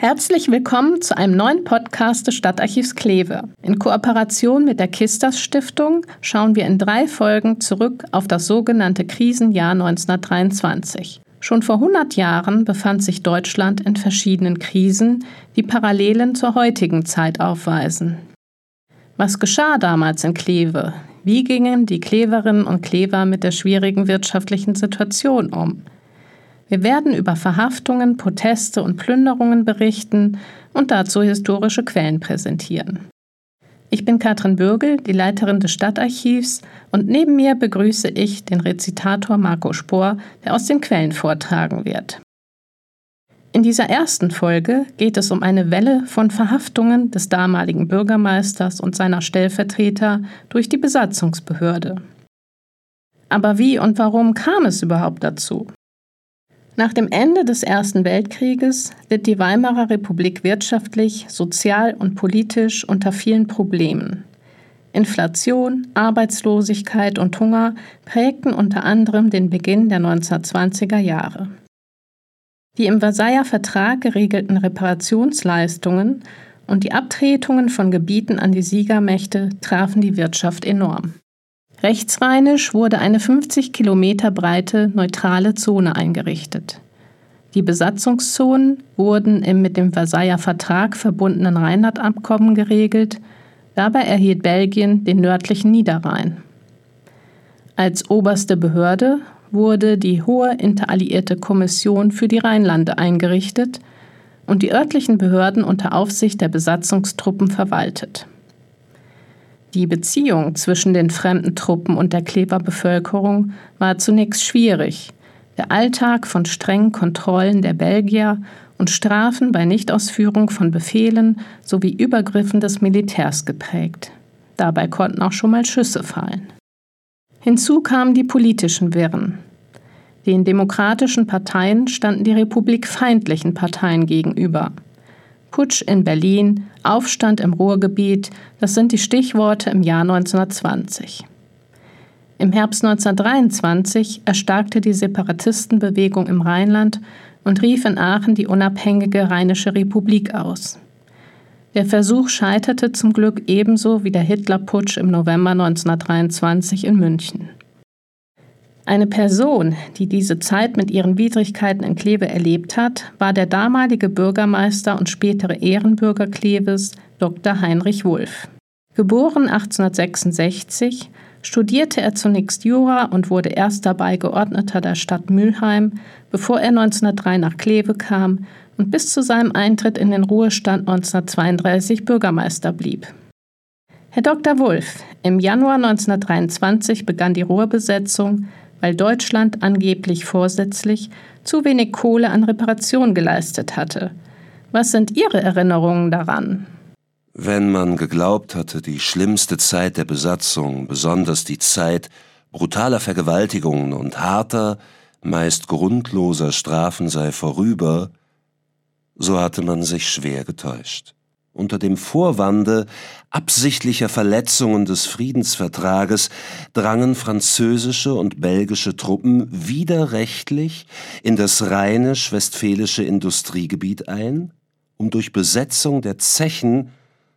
Herzlich willkommen zu einem neuen Podcast des Stadtarchivs Kleve. In Kooperation mit der Kistas Stiftung schauen wir in drei Folgen zurück auf das sogenannte Krisenjahr 1923. Schon vor 100 Jahren befand sich Deutschland in verschiedenen Krisen, die Parallelen zur heutigen Zeit aufweisen. Was geschah damals in Kleve? Wie gingen die Kleverinnen und Klever mit der schwierigen wirtschaftlichen Situation um? Wir werden über Verhaftungen, Proteste und Plünderungen berichten und dazu historische Quellen präsentieren. Ich bin Katrin Bürgel, die Leiterin des Stadtarchivs, und neben mir begrüße ich den Rezitator Marco Spohr, der aus den Quellen vortragen wird. In dieser ersten Folge geht es um eine Welle von Verhaftungen des damaligen Bürgermeisters und seiner Stellvertreter durch die Besatzungsbehörde. Aber wie und warum kam es überhaupt dazu? Nach dem Ende des Ersten Weltkrieges litt die Weimarer Republik wirtschaftlich, sozial und politisch unter vielen Problemen. Inflation, Arbeitslosigkeit und Hunger prägten unter anderem den Beginn der 1920er Jahre. Die im Versailler Vertrag geregelten Reparationsleistungen und die Abtretungen von Gebieten an die Siegermächte trafen die Wirtschaft enorm. Rechtsrheinisch wurde eine 50 Kilometer breite neutrale Zone eingerichtet. Die Besatzungszonen wurden im mit dem Versailler Vertrag verbundenen Rheinlandabkommen geregelt, dabei erhielt Belgien den nördlichen Niederrhein. Als oberste Behörde wurde die Hohe Interalliierte Kommission für die Rheinlande eingerichtet und die örtlichen Behörden unter Aufsicht der Besatzungstruppen verwaltet. Die Beziehung zwischen den fremden Truppen und der Kleberbevölkerung war zunächst schwierig. Der Alltag von strengen Kontrollen der Belgier und Strafen bei Nichtausführung von Befehlen sowie Übergriffen des Militärs geprägt. Dabei konnten auch schon mal Schüsse fallen. Hinzu kamen die politischen Wirren. Den demokratischen Parteien standen die republikfeindlichen Parteien gegenüber. Putsch in Berlin, Aufstand im Ruhrgebiet, das sind die Stichworte im Jahr 1920. Im Herbst 1923 erstarkte die Separatistenbewegung im Rheinland und rief in Aachen die unabhängige Rheinische Republik aus. Der Versuch scheiterte zum Glück ebenso wie der Hitlerputsch im November 1923 in München. Eine Person, die diese Zeit mit ihren Widrigkeiten in Kleve erlebt hat, war der damalige Bürgermeister und spätere Ehrenbürger Kleves, Dr. Heinrich Wulff. Geboren 1866, studierte er zunächst Jura und wurde erster Beigeordneter der Stadt Mülheim, bevor er 1903 nach Kleve kam und bis zu seinem Eintritt in den Ruhestand 1932 Bürgermeister blieb. Herr Dr. Wulff, im Januar 1923 begann die Ruhrbesetzung weil Deutschland angeblich vorsätzlich zu wenig Kohle an Reparation geleistet hatte. Was sind Ihre Erinnerungen daran? Wenn man geglaubt hatte, die schlimmste Zeit der Besatzung, besonders die Zeit brutaler Vergewaltigungen und harter, meist grundloser Strafen sei vorüber, so hatte man sich schwer getäuscht unter dem Vorwande absichtlicher Verletzungen des Friedensvertrages drangen französische und belgische Truppen widerrechtlich in das rheinisch-westfälische Industriegebiet ein, um durch Besetzung der Zechen,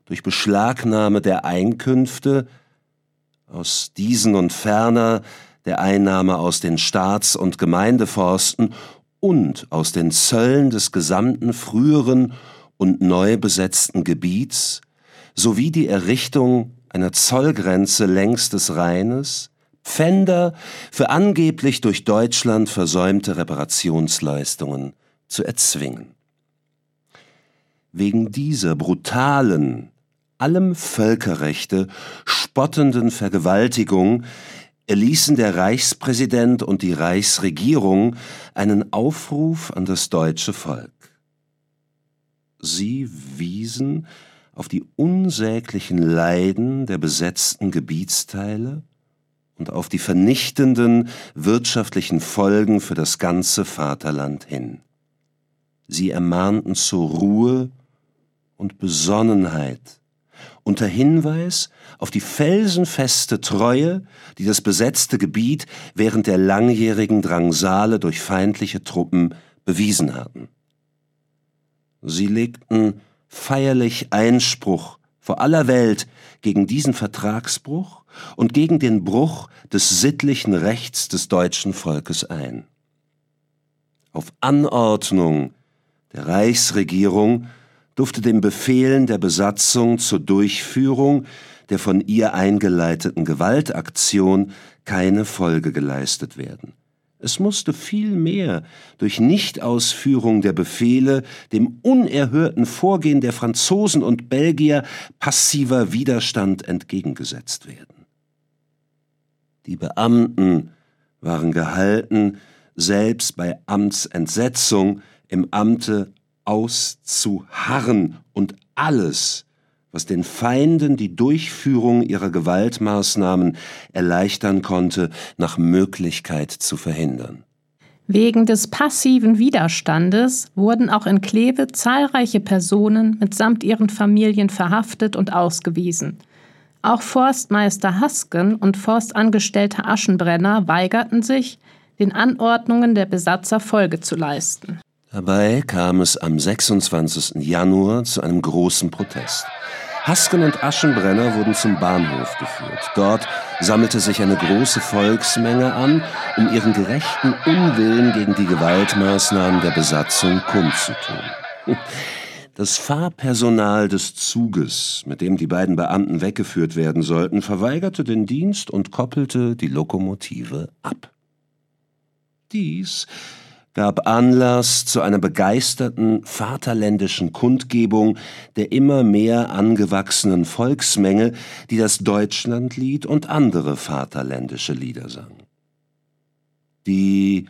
durch Beschlagnahme der Einkünfte aus diesen und ferner der Einnahme aus den Staats- und Gemeindeforsten und aus den Zöllen des gesamten früheren und neu besetzten Gebiets sowie die Errichtung einer Zollgrenze längs des Rheines, Pfänder für angeblich durch Deutschland versäumte Reparationsleistungen zu erzwingen. Wegen dieser brutalen, allem Völkerrechte spottenden Vergewaltigung erließen der Reichspräsident und die Reichsregierung einen Aufruf an das deutsche Volk. Sie wiesen auf die unsäglichen Leiden der besetzten Gebietsteile und auf die vernichtenden wirtschaftlichen Folgen für das ganze Vaterland hin. Sie ermahnten zur Ruhe und Besonnenheit unter Hinweis auf die felsenfeste Treue, die das besetzte Gebiet während der langjährigen Drangsale durch feindliche Truppen bewiesen hatten. Sie legten feierlich Einspruch vor aller Welt gegen diesen Vertragsbruch und gegen den Bruch des sittlichen Rechts des deutschen Volkes ein. Auf Anordnung der Reichsregierung durfte den Befehlen der Besatzung zur Durchführung der von ihr eingeleiteten Gewaltaktion keine Folge geleistet werden. Es musste vielmehr durch Nichtausführung der Befehle dem unerhörten Vorgehen der Franzosen und Belgier passiver Widerstand entgegengesetzt werden. Die Beamten waren gehalten, selbst bei Amtsentsetzung im Amte auszuharren und alles, was den Feinden die Durchführung ihrer Gewaltmaßnahmen erleichtern konnte, nach Möglichkeit zu verhindern. Wegen des passiven Widerstandes wurden auch in Kleve zahlreiche Personen mitsamt ihren Familien verhaftet und ausgewiesen. Auch Forstmeister Hasken und Forstangestellter Aschenbrenner weigerten sich, den Anordnungen der Besatzer Folge zu leisten. Dabei kam es am 26. Januar zu einem großen Protest. Hasken und Aschenbrenner wurden zum Bahnhof geführt. Dort sammelte sich eine große Volksmenge an, um ihren gerechten Unwillen gegen die Gewaltmaßnahmen der Besatzung kundzutun. Das Fahrpersonal des Zuges, mit dem die beiden Beamten weggeführt werden sollten, verweigerte den Dienst und koppelte die Lokomotive ab. Dies gab Anlass zu einer begeisterten vaterländischen Kundgebung der immer mehr angewachsenen Volksmenge, die das Deutschlandlied und andere vaterländische Lieder sang. Die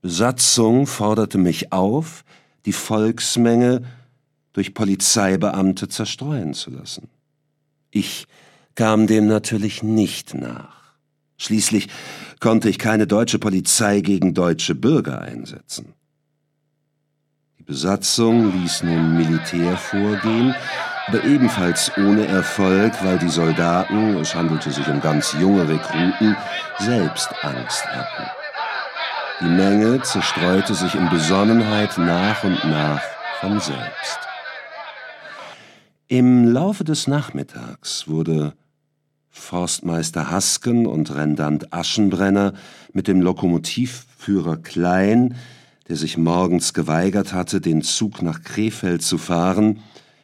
Besatzung forderte mich auf, die Volksmenge durch Polizeibeamte zerstreuen zu lassen. Ich kam dem natürlich nicht nach. Schließlich konnte ich keine deutsche Polizei gegen deutsche Bürger einsetzen. Die Besatzung ließ nun Militär vorgehen, aber ebenfalls ohne Erfolg, weil die Soldaten, es handelte sich um ganz junge Rekruten, selbst Angst hatten. Die Menge zerstreute sich in Besonnenheit nach und nach von selbst. Im Laufe des Nachmittags wurde Forstmeister Hasken und Rendant Aschenbrenner mit dem Lokomotivführer Klein, der sich morgens geweigert hatte, den Zug nach Krefeld zu fahren,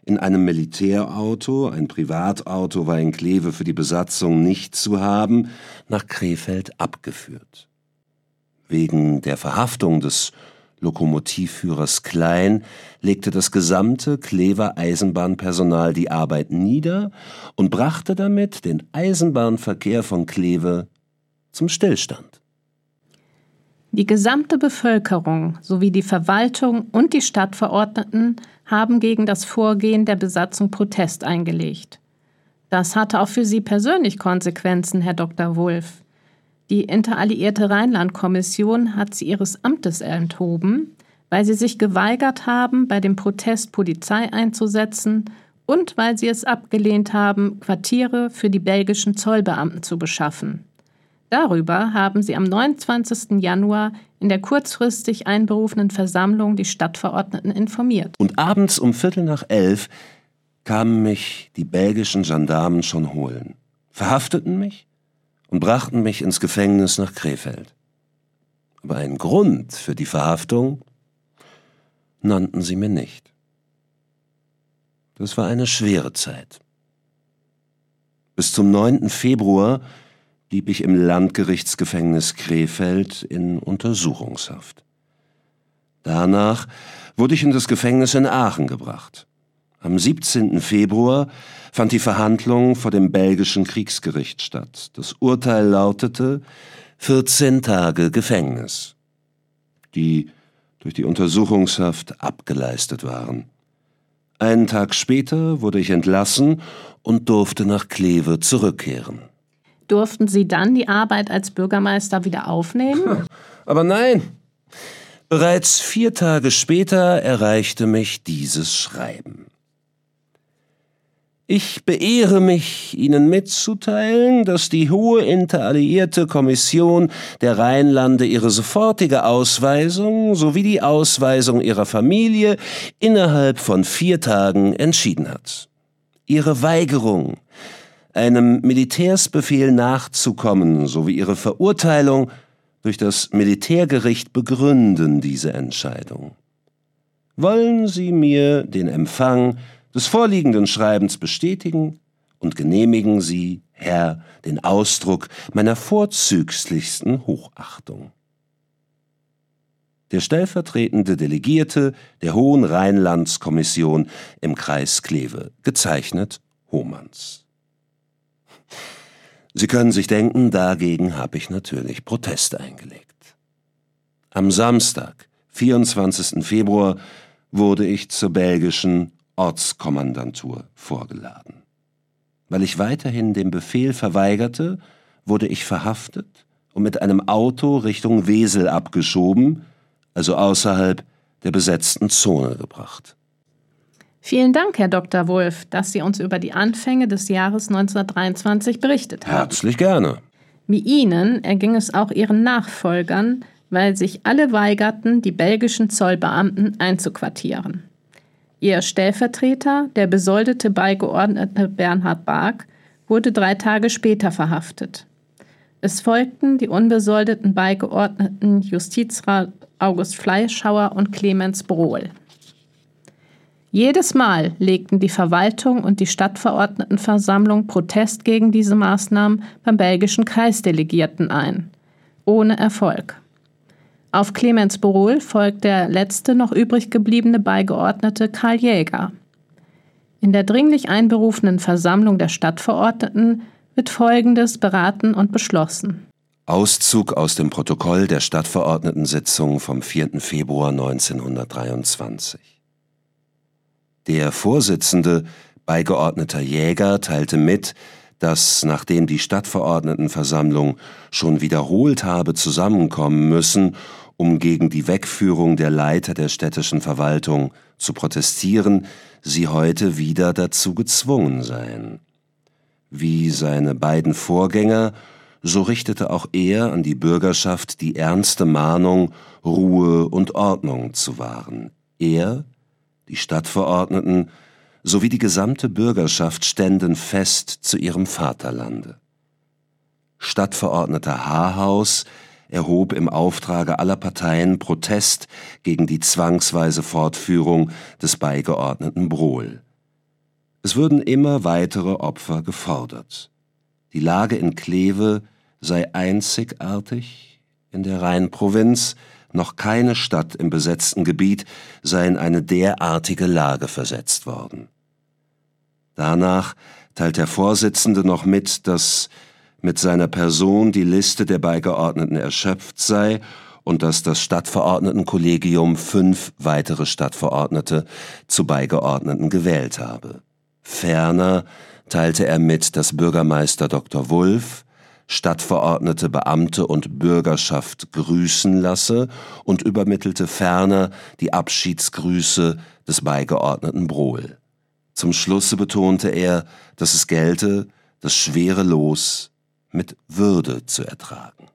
in einem Militärauto, ein Privatauto war in Kleve für die Besatzung nicht zu haben, nach Krefeld abgeführt. Wegen der Verhaftung des Lokomotivführers Klein legte das gesamte Klever Eisenbahnpersonal die Arbeit nieder und brachte damit den Eisenbahnverkehr von Kleve zum Stillstand. Die gesamte Bevölkerung sowie die Verwaltung und die Stadtverordneten haben gegen das Vorgehen der Besatzung Protest eingelegt. Das hatte auch für Sie persönlich Konsequenzen, Herr Dr. Wulff. Die Interalliierte Rheinland-Kommission hat sie ihres Amtes enthoben, weil sie sich geweigert haben, bei dem Protest Polizei einzusetzen und weil sie es abgelehnt haben, Quartiere für die belgischen Zollbeamten zu beschaffen. Darüber haben sie am 29. Januar in der kurzfristig einberufenen Versammlung die Stadtverordneten informiert. Und abends um Viertel nach elf kamen mich die belgischen Gendarmen schon holen, verhafteten mich und brachten mich ins Gefängnis nach Krefeld. Aber einen Grund für die Verhaftung nannten sie mir nicht. Das war eine schwere Zeit. Bis zum 9. Februar blieb ich im Landgerichtsgefängnis Krefeld in Untersuchungshaft. Danach wurde ich in das Gefängnis in Aachen gebracht. Am 17. Februar fand die Verhandlung vor dem belgischen Kriegsgericht statt. Das Urteil lautete 14 Tage Gefängnis, die durch die Untersuchungshaft abgeleistet waren. Einen Tag später wurde ich entlassen und durfte nach Kleve zurückkehren. Durften Sie dann die Arbeit als Bürgermeister wieder aufnehmen? Aber nein. Bereits vier Tage später erreichte mich dieses Schreiben. Ich beehre mich, Ihnen mitzuteilen, dass die Hohe Interalliierte Kommission der Rheinlande ihre sofortige Ausweisung sowie die Ausweisung ihrer Familie innerhalb von vier Tagen entschieden hat. Ihre Weigerung, einem Militärsbefehl nachzukommen, sowie ihre Verurteilung durch das Militärgericht begründen diese Entscheidung. Wollen Sie mir den Empfang des vorliegenden Schreibens bestätigen und genehmigen Sie, Herr, den Ausdruck meiner vorzüglichsten Hochachtung. Der stellvertretende Delegierte der Hohen Rheinlandskommission im Kreis Kleve, gezeichnet Hohmanns. Sie können sich denken, dagegen habe ich natürlich Protest eingelegt. Am Samstag, 24. Februar, wurde ich zur belgischen Ortskommandantur vorgeladen. Weil ich weiterhin den Befehl verweigerte, wurde ich verhaftet und mit einem Auto Richtung Wesel abgeschoben, also außerhalb der besetzten Zone gebracht. Vielen Dank, Herr Dr. Wolf, dass Sie uns über die Anfänge des Jahres 1923 berichtet haben. Herzlich gerne. Wie Ihnen erging es auch Ihren Nachfolgern, weil sich alle weigerten, die belgischen Zollbeamten einzuquartieren. Ihr Stellvertreter, der besoldete Beigeordnete Bernhard Bark, wurde drei Tage später verhaftet. Es folgten die unbesoldeten Beigeordneten Justizrat August Fleischhauer und Clemens Brohl. Jedes Mal legten die Verwaltung und die Stadtverordnetenversammlung Protest gegen diese Maßnahmen beim belgischen Kreisdelegierten ein. Ohne Erfolg. Auf Clemens Borol folgt der letzte noch übrig gebliebene Beigeordnete Karl Jäger. In der dringlich einberufenen Versammlung der Stadtverordneten wird Folgendes beraten und beschlossen. Auszug aus dem Protokoll der Stadtverordnetensitzung vom 4. Februar 1923. Der Vorsitzende, Beigeordneter Jäger, teilte mit, dass nachdem die Stadtverordnetenversammlung schon wiederholt habe zusammenkommen müssen, um gegen die Wegführung der Leiter der städtischen Verwaltung zu protestieren, sie heute wieder dazu gezwungen seien. Wie seine beiden Vorgänger, so richtete auch er an die Bürgerschaft die ernste Mahnung, Ruhe und Ordnung zu wahren. Er, die Stadtverordneten sowie die gesamte Bürgerschaft ständen fest zu ihrem Vaterlande. Stadtverordneter Haarhaus erhob im Auftrage aller Parteien Protest gegen die zwangsweise Fortführung des Beigeordneten Brohl. Es würden immer weitere Opfer gefordert. Die Lage in Kleve sei einzigartig in der Rheinprovinz, noch keine Stadt im besetzten Gebiet sei in eine derartige Lage versetzt worden. Danach teilt der Vorsitzende noch mit, dass mit seiner Person die Liste der Beigeordneten erschöpft sei und dass das Stadtverordnetenkollegium fünf weitere Stadtverordnete zu Beigeordneten gewählt habe. Ferner teilte er mit, dass Bürgermeister Dr. Wulff Stadtverordnete, Beamte und Bürgerschaft grüßen lasse und übermittelte ferner die Abschiedsgrüße des Beigeordneten Brohl. Zum Schlusse betonte er, dass es gelte, das schwere Los mit Würde zu ertragen.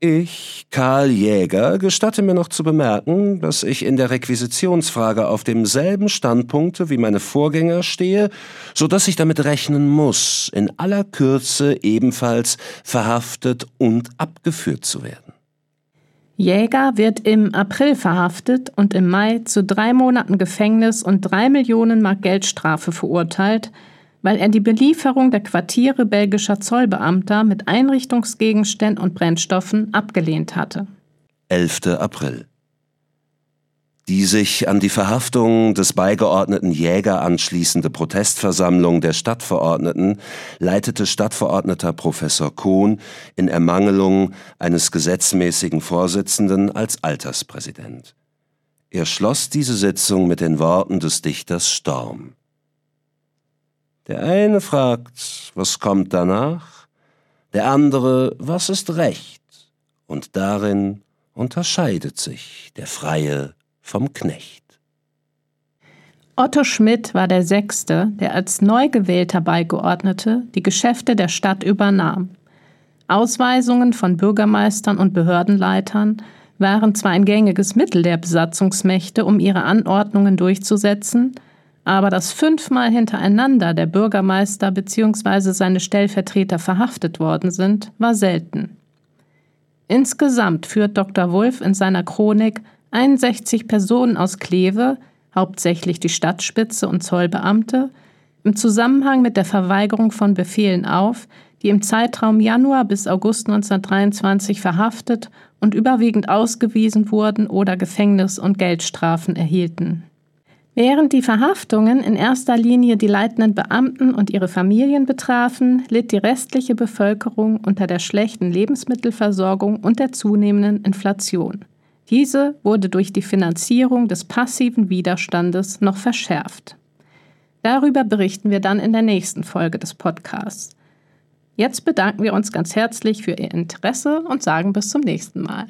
Ich, Karl Jäger, gestatte mir noch zu bemerken, dass ich in der Requisitionsfrage auf demselben Standpunkte wie meine Vorgänger stehe, so dass ich damit rechnen muss, in aller Kürze ebenfalls verhaftet und abgeführt zu werden. Jäger wird im April verhaftet und im Mai zu drei Monaten Gefängnis und drei Millionen Mark Geldstrafe verurteilt, weil er die Belieferung der Quartiere belgischer Zollbeamter mit Einrichtungsgegenständen und Brennstoffen abgelehnt hatte. 11. April. Die sich an die Verhaftung des beigeordneten Jäger anschließende Protestversammlung der Stadtverordneten leitete Stadtverordneter Professor Kohn in Ermangelung eines gesetzmäßigen Vorsitzenden als Alterspräsident. Er schloss diese Sitzung mit den Worten des Dichters Storm. Der eine fragt, was kommt danach? Der andere, was ist Recht? Und darin unterscheidet sich der Freie vom Knecht. Otto Schmidt war der Sechste, der als neu gewählter Beigeordnete die Geschäfte der Stadt übernahm. Ausweisungen von Bürgermeistern und Behördenleitern waren zwar ein gängiges Mittel der Besatzungsmächte, um ihre Anordnungen durchzusetzen, aber dass fünfmal hintereinander der Bürgermeister bzw. seine Stellvertreter verhaftet worden sind, war selten. Insgesamt führt Dr. Wulff in seiner Chronik 61 Personen aus Kleve, hauptsächlich die Stadtspitze und Zollbeamte, im Zusammenhang mit der Verweigerung von Befehlen auf, die im Zeitraum Januar bis August 1923 verhaftet und überwiegend ausgewiesen wurden oder Gefängnis- und Geldstrafen erhielten. Während die Verhaftungen in erster Linie die leitenden Beamten und ihre Familien betrafen, litt die restliche Bevölkerung unter der schlechten Lebensmittelversorgung und der zunehmenden Inflation. Diese wurde durch die Finanzierung des passiven Widerstandes noch verschärft. Darüber berichten wir dann in der nächsten Folge des Podcasts. Jetzt bedanken wir uns ganz herzlich für Ihr Interesse und sagen bis zum nächsten Mal.